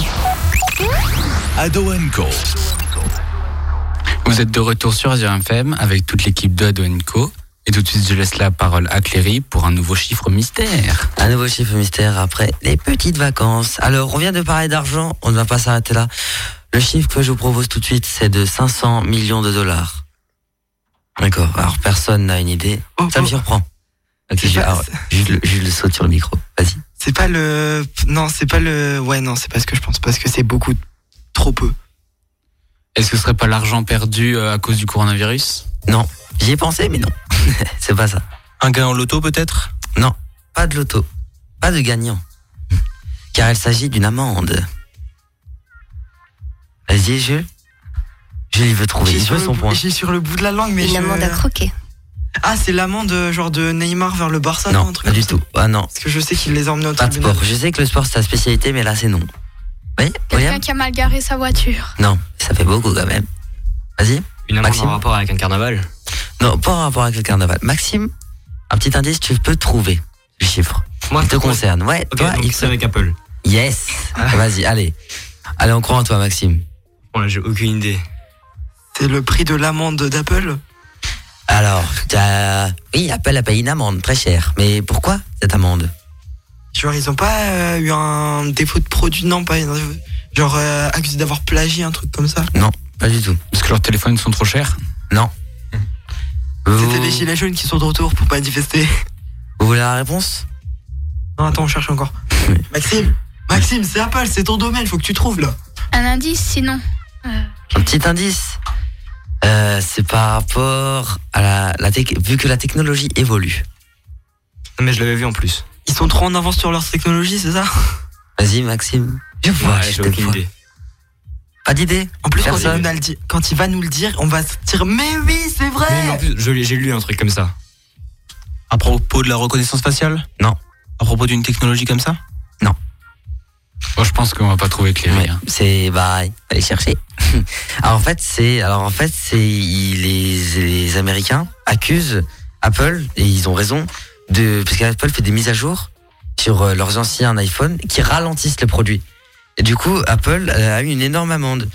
Ado Co. Vous êtes de retour sur Azure FM avec toute l'équipe de Ado Co. Et tout de suite, je laisse la parole à Cléry pour un nouveau chiffre mystère. Un nouveau chiffre mystère après les petites vacances. Alors, on vient de parler d'argent, on ne va pas s'arrêter là. Le chiffre que je vous propose tout de suite, c'est de 500 millions de dollars. D'accord, alors personne n'a une idée. Ça me surprend. Ok, je, alors, Jules, Jules saute sur le micro. Vas-y. C'est pas le. Non, c'est pas le. Ouais, non, c'est pas ce que je pense, parce que c'est beaucoup trop peu. Est-ce que ce serait pas l'argent perdu euh, à cause du coronavirus? Non, j'y ai pensé, mais non. c'est pas ça. Un gain en loto peut-être? Non, pas de loto. Pas de gagnant. Car il s'agit d'une amende. Vas-y, Jules. Jules, il veut trouver. J'ai Il sur, le bout- j'ai sur le bout de la langue, mais. Une je- amende à croquer. Ah, c'est l'amende euh, genre de Neymar vers le Barça, Non, un truc pas du tout. Ah non. Parce que je sais qu'il les a emmenés au Pas de tribunal. sport. Je sais que le sport c'est ta spécialité, mais là c'est non. Oui, Quelqu'un qui a mal garé sa voiture. Non, ça fait beaucoup quand même. Vas-y. Une amende Maxime en rapport avec un carnaval Non, pas en rapport avec le carnaval. Maxime, un petit indice, tu peux trouver le chiffre. Moi, il te concerne. Ouais, Ok, toi, donc il c'est te- avec Apple. Yes. Vas-y, allez. Allez, on croit en toi, Maxime. Bon, là, j'ai aucune idée. C'est le prix de l'amende d'Apple Alors, t'as... oui, Apple a payé une amende très chère. Mais pourquoi cette amende? Genre, ils ont pas euh, eu un défaut de produit Non, pas. Genre, euh, accusé d'avoir plagié, un truc comme ça? Non, pas du tout. Parce que leurs téléphones sont trop chers? Non. C'était les gilets jaunes qui sont de retour pour manifester. Vous voulez la réponse? Non, attends, on cherche encore. Maxime Maxime, c'est Apple, c'est ton domaine, faut que tu trouves là. Un indice, sinon. Un petit indice. Euh, c'est par rapport à la, la vu que la technologie évolue. Mais je l'avais vu en plus. Ils sont trop en avance sur leur technologie, c'est ça? Vas-y, Maxime. Je vois, Ouais, je j'ai te aucune vois. idée. Pas d'idée En plus, quand il, Personne va nous le dire- quand il va nous le dire, on va se dire Mais oui, c'est vrai Mais en plus, je l'ai- j'ai lu un truc comme ça. À propos de la reconnaissance faciale? Non. À propos d'une technologie comme ça? Moi, je pense qu'on va pas trouver Cléry. Ouais, hein. c'est bah allez chercher. alors en fait c'est alors en fait c'est les, les Américains accusent Apple et ils ont raison de parce qu'Apple fait des mises à jour sur euh, leurs anciens iPhones qui ralentissent les produits. Et du coup Apple euh, a eu une énorme amende.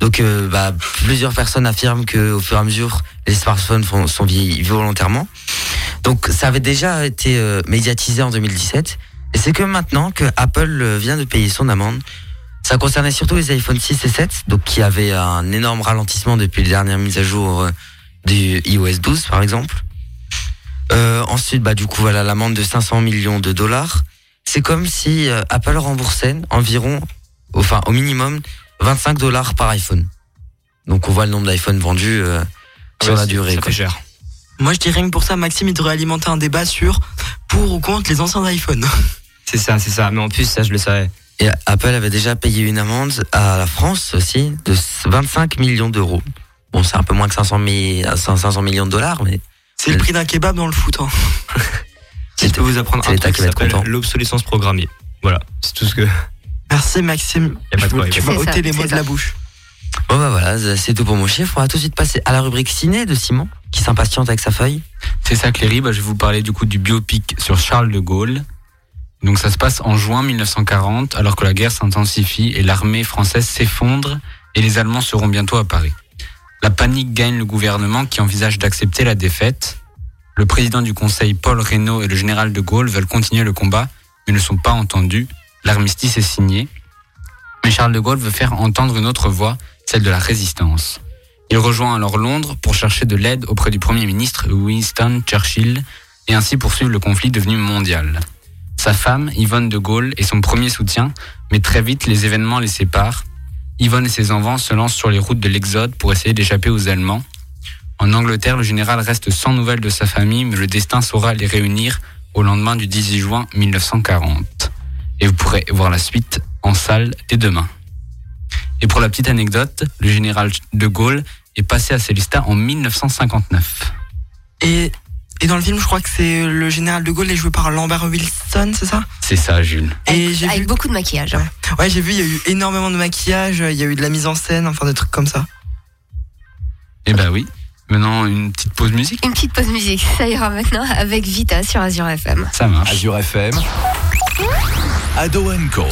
Donc euh, bah, plusieurs personnes affirment que au fur et à mesure les smartphones sont vieillis volontairement. Donc ça avait déjà été euh, médiatisé en 2017 et c'est que maintenant que Apple euh, vient de payer son amende. Ça concernait surtout les iPhone 6 et 7, donc qui avaient un énorme ralentissement depuis les dernières mises à jour euh, du iOS 12 par exemple. Euh, ensuite, bah du coup voilà l'amende de 500 millions de dollars. C'est comme si euh, Apple remboursait environ, enfin au minimum 25 dollars par iPhone. Donc on voit le nombre d'iPhone vendus euh, sur Ouais, la durée. Ça quoi. fait cher. Moi, je dirais rien que pour ça, Maxime, il devrait alimenter un débat sur pour ou contre les anciens iPhones. C'est ça, c'est ça. Mais en plus, ça, je le savais. Et Apple avait déjà payé une amende à la France aussi de 25 millions d'euros. Bon, c'est un peu moins que 500, mi- 500 millions de dollars, mais C'est le prix d'un kebab dans le foot. hein. Si je peux vous apprendre c'est un l'État truc qui s'appelle l'obsolescence programmée. Voilà, c'est tout ce que. Merci, Maxime. Y a pas de quoi, tu pas vas ôter les mots ça, de la bouche. Bon bah voilà, c'est tout pour mon chiffre. On va tout de suite passer à la rubrique ciné de Simon, qui s'impatiente avec sa feuille. C'est ça, Cléry. Bah, je vais vous parler du coup du biopic sur Charles de Gaulle. Donc ça se passe en juin 1940, alors que la guerre s'intensifie et l'armée française s'effondre et les Allemands seront bientôt à Paris. La panique gagne le gouvernement qui envisage d'accepter la défaite. Le président du conseil Paul Reynaud et le général de Gaulle veulent continuer le combat, mais ne sont pas entendus. L'armistice est signé. Mais Charles de Gaulle veut faire entendre une autre voix, celle de la résistance. Il rejoint alors Londres pour chercher de l'aide auprès du Premier ministre Winston Churchill et ainsi poursuivre le conflit devenu mondial. Sa femme, Yvonne de Gaulle, est son premier soutien, mais très vite les événements les séparent. Yvonne et ses enfants se lancent sur les routes de l'Exode pour essayer d'échapper aux Allemands. En Angleterre, le général reste sans nouvelles de sa famille, mais le destin saura les réunir au lendemain du 18 juin 1940. Et vous pourrez voir la suite en salle dès demain. Et pour la petite anecdote, le général de Gaulle est passé à Célestat en 1959. Et, et dans le film, je crois que c'est le général de Gaulle est joué par Lambert Wilson, c'est ça? C'est ça, Jules. Et j'ai Avec vu, beaucoup de maquillage. hein. ouais, j'ai vu, il y a eu énormément de maquillage, il y a eu de la mise en scène, enfin des trucs comme ça. Eh ben oui. Maintenant, une petite pause musique? Une petite pause musique, ça ira maintenant avec Vita sur Azure FM. Ça marche. Azure FM, Ado Co.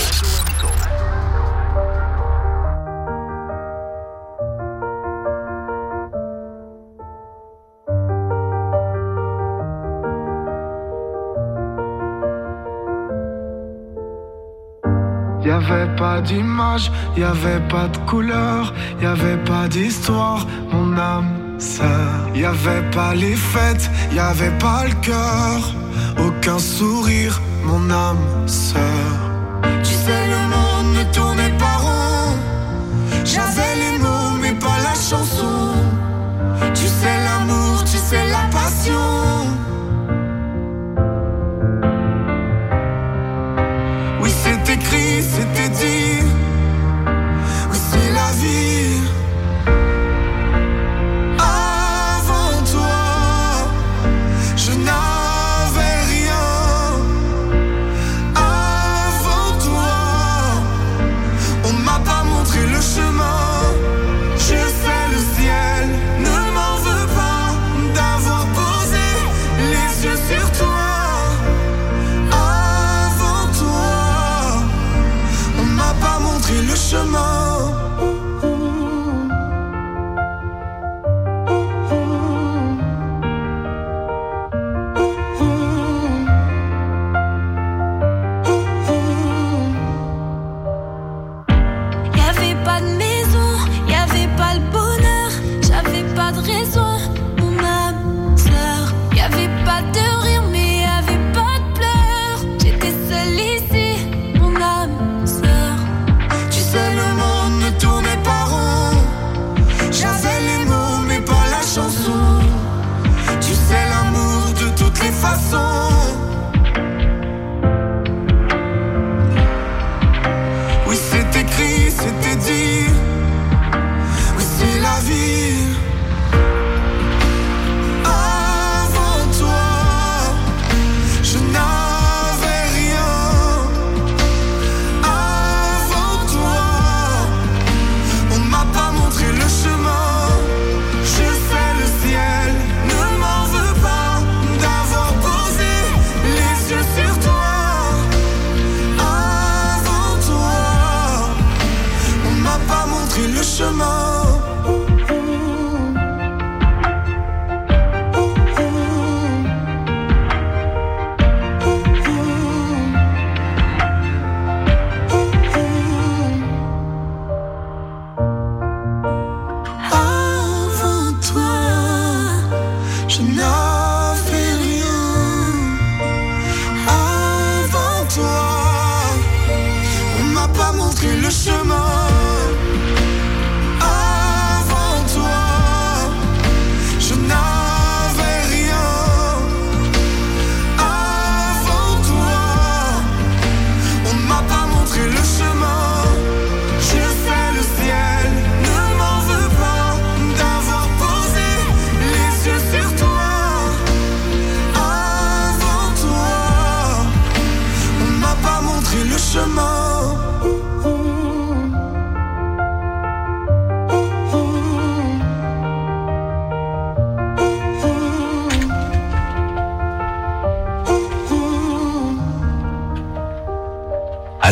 avait pas d'image, y avait pas de couleur, y avait pas d'histoire, mon âme sœur. Y avait pas les fêtes, y avait pas le cœur, aucun sourire, mon âme sœur.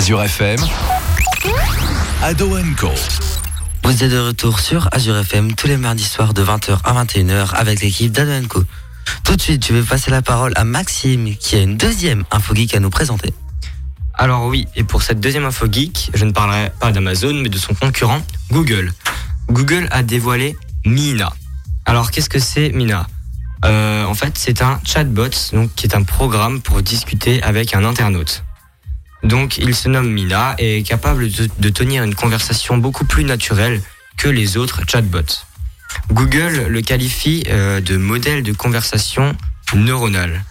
Azure FM, Ado Co. Vous êtes de retour sur Azure FM tous les mardis soirs de 20h à 21h avec l'équipe d'Adoenco. Tout de suite, je vais passer la parole à Maxime qui a une deuxième info geek à nous présenter. Alors oui, et pour cette deuxième info geek, je ne parlerai pas d'Amazon, mais de son concurrent, Google. Google a dévoilé Mina. Alors qu'est-ce que c'est Mina? Euh, En fait, c'est un chatbot, donc qui est un programme pour discuter avec un internaute. Donc il se nomme Mina et est capable de, de tenir une conversation beaucoup plus naturelle que les autres chatbots. Google le qualifie euh, de modèle de conversation neuronale,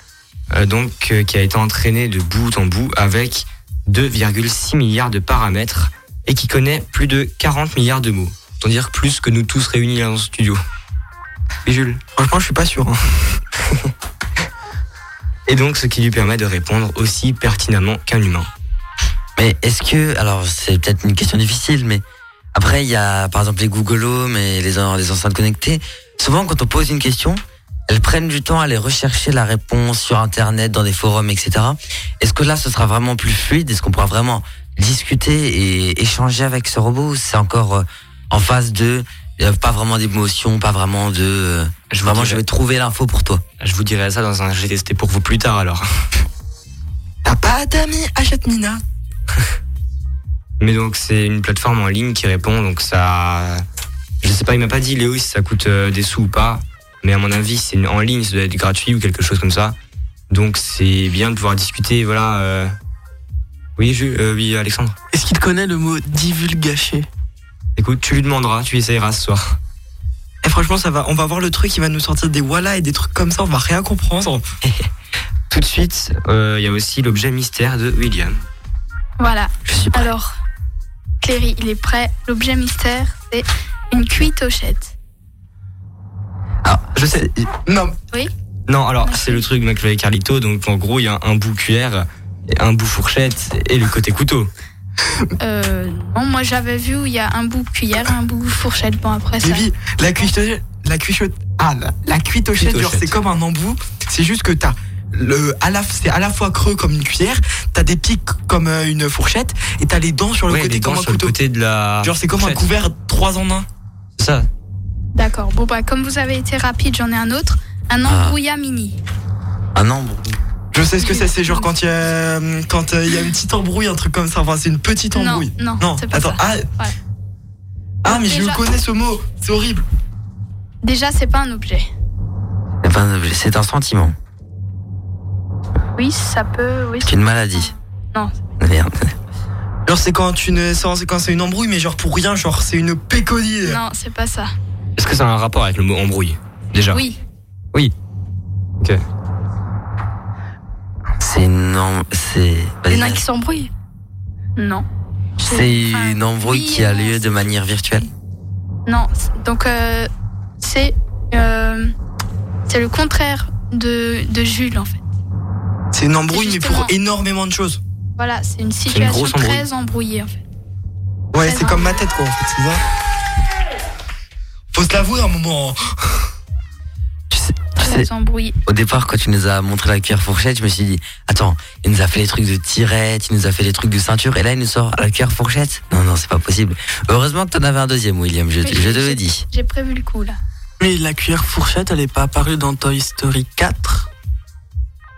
euh, donc euh, qui a été entraîné de bout en bout avec 2,6 milliards de paramètres et qui connaît plus de 40 milliards de mots. Autant dire plus que nous tous réunis dans ce studio. Et Jules Franchement, je suis pas sûr. hein. Et donc ce qui lui permet de répondre aussi pertinemment qu'un humain. Mais est-ce que, alors c'est peut-être une question difficile, mais après il y a par exemple les Google Home et les, en- les enceintes connectées. Souvent quand on pose une question, elles prennent du temps à aller rechercher la réponse sur Internet, dans des forums, etc. Est-ce que là ce sera vraiment plus fluide? Est-ce qu'on pourra vraiment discuter et échanger avec ce robot ou c'est encore euh, en phase de euh, pas vraiment d'émotion, pas vraiment de euh, Je vraiment dirai- je vais trouver l'info pour toi. Je vous dirai ça dans un testé pour vous plus tard alors. T'as pas d'amis Achète Mina. Mais donc c'est une plateforme en ligne qui répond, donc ça, je sais pas, il m'a pas dit Léo si ça coûte euh, des sous ou pas, mais à mon avis c'est une- en ligne, ça doit être gratuit ou quelque chose comme ça. Donc c'est bien de pouvoir discuter, voilà. euh. Oui, euh, oui Alexandre. Est-ce qu'il connaît le mot divulgaché Écoute, tu lui demanderas, tu essayeras ce soir. Et franchement, ça va, on va voir le truc, il va nous sortir des voilà et des trucs comme ça, on va rien comprendre. Tout de suite, euh, il y a aussi l'objet mystère de William. Voilà. Alors, Cléry, il est prêt. L'objet mystère, c'est une cuitochette. Je sais. Non. Oui Non, alors c'est le truc McFly et Carlito, donc en gros il y a un bout cuillère, et un bout fourchette et le côté couteau. Euh, non, moi j'avais vu où il y a un bout cuillère, un bout fourchette. Bon, après ça. La cuitochette, la cuitochette, ah, la, la genre, c'est comme un embout, c'est juste que t'as le, à la, c'est à la fois creux comme une cuillère, t'as des pics comme euh, une fourchette, et t'as les dents sur le Ouais, côté les comme un sur le couteau. côté de la. Genre, c'est comme un couvert 3 en 1. C'est ça. D'accord. Bon, bah, comme vous avez été rapide, j'en ai un autre. Un Ah. embrouillat mini. Un embout. Je sais ce que c'est, c'est genre quand il y a, quand euh, il y a une petite embrouille, un truc comme ça, enfin, c'est une petite Non, embrouille. non, c'est pas attends, ça. ah, Ouais. ah, mais je Déjà- le connais ce mot, c'est horrible. Déjà, c'est pas un objet. C'est pas un objet, c'est un sentiment. Oui, ça peut. Oui. C'est une maladie. Non. Merde. Genre, c'est quand une, c'est quand c'est une embrouille, mais genre pour rien, genre, c'est une pécodille. Non, c'est pas ça. Est-ce que ça a un rapport avec le mot embrouille Déjà? Oui. Oui. Ok. C'est une em- c'est Il y en a qui s'embrouillent. Non. c'est une embrouille qui a lieu de manière virtuelle. Non. Donc, euh, c'est. euh, c'est le contraire de, de Jules, en fait. C'est une embrouille, mais pour énormément de choses. Voilà, c'est une situation très embrouillée, en fait. Ouais, c'est comme ma tête, quoi, en fait, c'est ça. Faut se l'avouer un moment. Très embrouillée. Au départ, quand tu nous as montré la cuillère fourchette, je me suis dit, attends, il nous a fait les trucs de tirette, il nous a fait les trucs de ceinture, et là il nous sort la cuillère fourchette. Non, non, c'est pas possible. Heureusement que t'en avais un deuxième, William, je, te le dis. J'ai prévu le coup, là. Mais la cuillère fourchette, elle est pas apparue dans Toy Story 4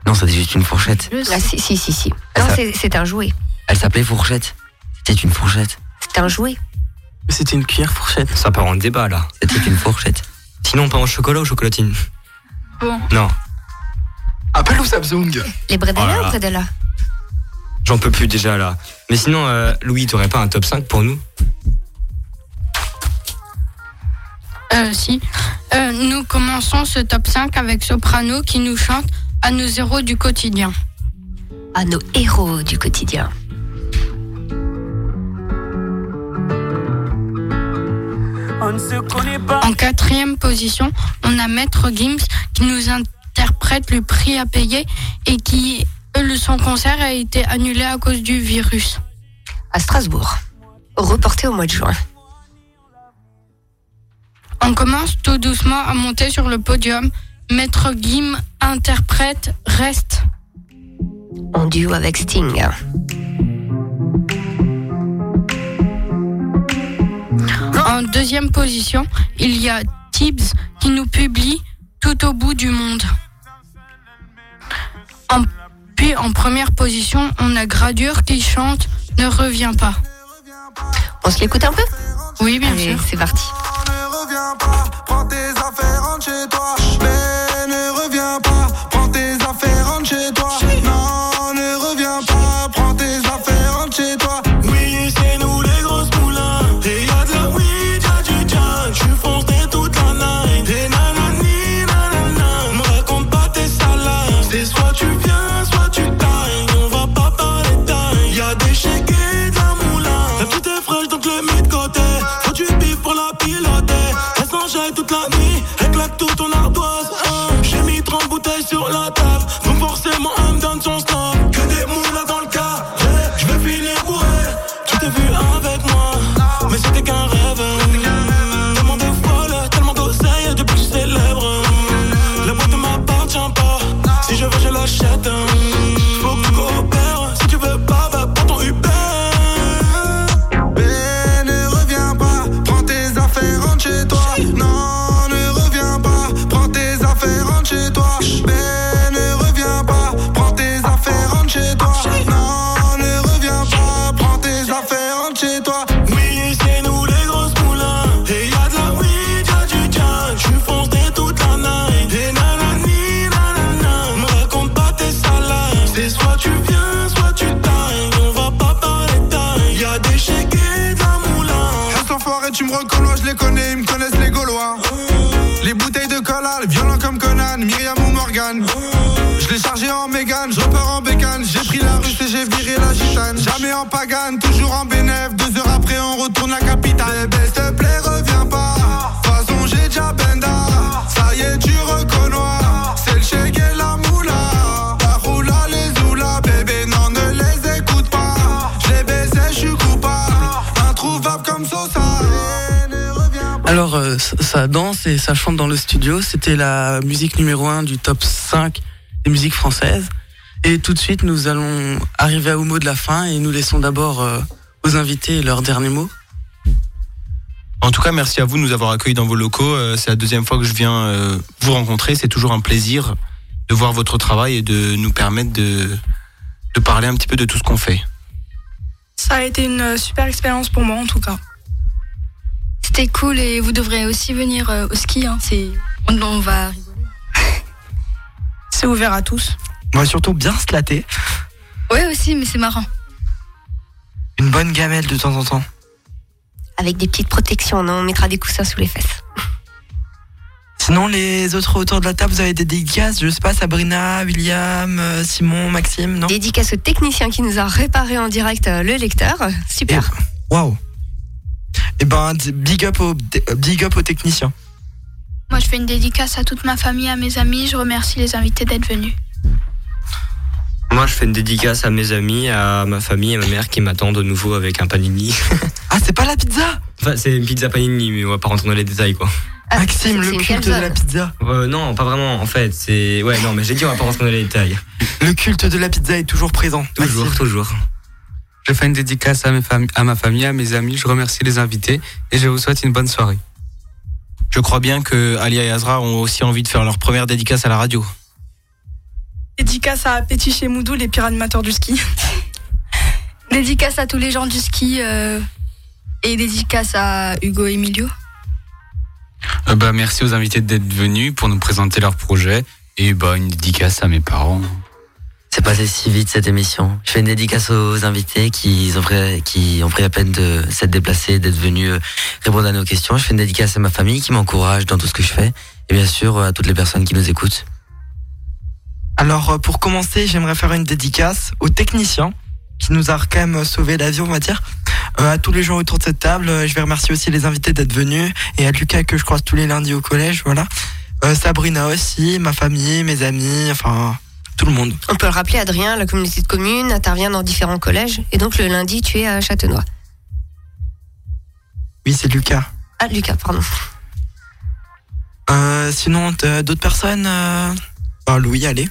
Non, c'était juste une fourchette. Ah, si, si, si, si. Non, c'est- c'est un jouet. Elle s'appelait fourchette. C'était une fourchette. C'est un jouet. C'était une cuillère fourchette. Ça part en débat là. C'était une fourchette. Sinon, pas en chocolat ou chocolatine Bon. Non. Apple ou Samsung Les bredella ou là. bredella J'en peux plus déjà là. Mais sinon, euh, Louis, t'aurais pas un top 5 pour nous Euh, si. Euh, nous commençons ce top 5 avec Soprano qui nous chante à nos héros du quotidien. À nos héros du quotidien. En quatrième position, on a Maître Gims qui nous interprète le prix à payer et qui, le son concert a été annulé à cause du virus. À Strasbourg. Reporté au mois de juin. On commence tout doucement à monter sur le podium. Maître Gim interprète Reste. En duo avec Sting. En deuxième position, il y a Tibbs qui nous publie Tout au bout du monde. En- puis en première position, on a Gradure qui chante Ne reviens pas. On se l'écoute un peu? Oui, bien Allez, sûr. c'est parti. chez toi. Oui, c'est nous les grosses moulins. Et y'a de la weed, y'a du jazz. J'suis foncé toute la night. Et nanani, nanana. Me raconte pas tes salades. C'est soit tu viens, soit tu tailles. On va pas parler taille. Y'a des chèques et de la moulin. Elles sont tu me reconnois, je les connais, ils me connaissent les Gaulois. Les bouteilles de cola, les violents comme Conan, Myriam ou Morgane. Oh. Je l'ai chargé en mégane, je repars en bécane J'ai pris la russe et j'ai viré la gitane Jamais en pagane, toujours en bécane alors, euh, ça- ça danse et ça chante dans le studio. C'était la musique numéro 1 du top 5 des musiques françaises. Et tout de suite, nous allons arriver au mot de la fin et nous laissons d'abord euh, aux invités leurs derniers mots. En tout cas, merci à vous de nous avoir accueillis dans vos locaux. Euh, C'est la deuxième fois que je viens euh, vous rencontrer. C'est toujours un plaisir de voir votre travail et de nous permettre de, de parler un petit peu de tout ce qu'on fait. Ça a été une euh, super expérience pour moi en tout cas. C'était cool et vous devrez aussi venir euh, au ski. Hein. C'est... On, on va rigoler. C'est ouvert à tous. On va surtout bien se latter. Ouais, aussi, mais c'est marrant. Une bonne gamelle de temps en temps. Avec des petites protections, non On mettra des coussins sous les fesses. Sinon, les autres autour de la table, vous avez des dédicaces Je sais pas, Sabrina, William, euh, Simon, Maxime, non? Dédicace au technicien qui nous a réparé en direct euh, le lecteur. Super. Waouh Eh ben, big up au, big up aux techniciens. Moi, je fais une dédicace à toute ma famille, à mes amis. Je remercie les invités d'être venus. Moi, je fais une dédicace à mes amis, à ma famille et ma mère qui m'attendent de nouveau avec un panini. Ah, c'est pas la pizza Enfin, c'est une pizza panini, mais on va pas rentrer dans les détails, quoi. Maxime, le culte de la pizza. Euh, non, pas vraiment, en fait. C'est. Ouais, non, mais j'ai dit, on va pas rentrer dans les détails. Le culte de la pizza est toujours présent. Toujours, toujours. Je fais une dédicace à, mes fami- à ma famille, à mes amis. Je remercie les invités et je vous souhaite une bonne soirée. Je crois bien que Ali et Azra ont aussi envie de faire leur première dédicace à la radio. Dédicace à Petit chez Moudou, les pires animateurs du ski. Dédicace à tous les gens du ski euh, et dédicace à Hugo Emilio. Euh, bah, merci aux invités d'être venus pour nous présenter leur projet. Et bah, une dédicace à mes parents. C'est passé si vite cette émission. Je fais une dédicace aux invités qui ont pris, qui ont pris la peine de s'être déplacés, d'être venus euh, répondre à nos questions. Je fais une dédicace à ma famille qui m'encourage dans tout ce que je fais. Et bien sûr à toutes les personnes qui nous écoutent. Alors, euh, pour commencer, j'aimerais faire une dédicace aux techniciens qui nous a quand même sauvé la vie, on va dire. Euh, à tous les gens autour de cette table, euh, je vais remercier aussi les invités d'être venus et à Lucas que je croise tous les lundis au collège, voilà. Euh, Sabrina aussi, ma famille, mes amis, enfin tout le monde. On peut le rappeler, Adrien, la communauté de communes intervient dans différents collèges. Et donc le lundi, tu es à Châtenois. Oui, c'est Lucas. Ah, Lucas, pardon. Euh, sinon, d'autres personnes euh... bah, Louis, allez.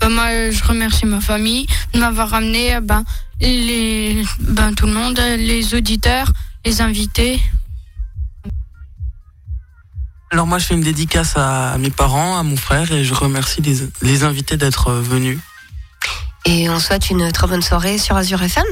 Bah, moi, je remercie ma famille de m'avoir ramené euh, ben, les, ben, tout le monde, les auditeurs, les invités. Alors moi, je fais une dédicace à, mes parents, à mon frère et je remercie les, les invités d'être venus. Et on souhaite une très bonne soirée sur Azure FM.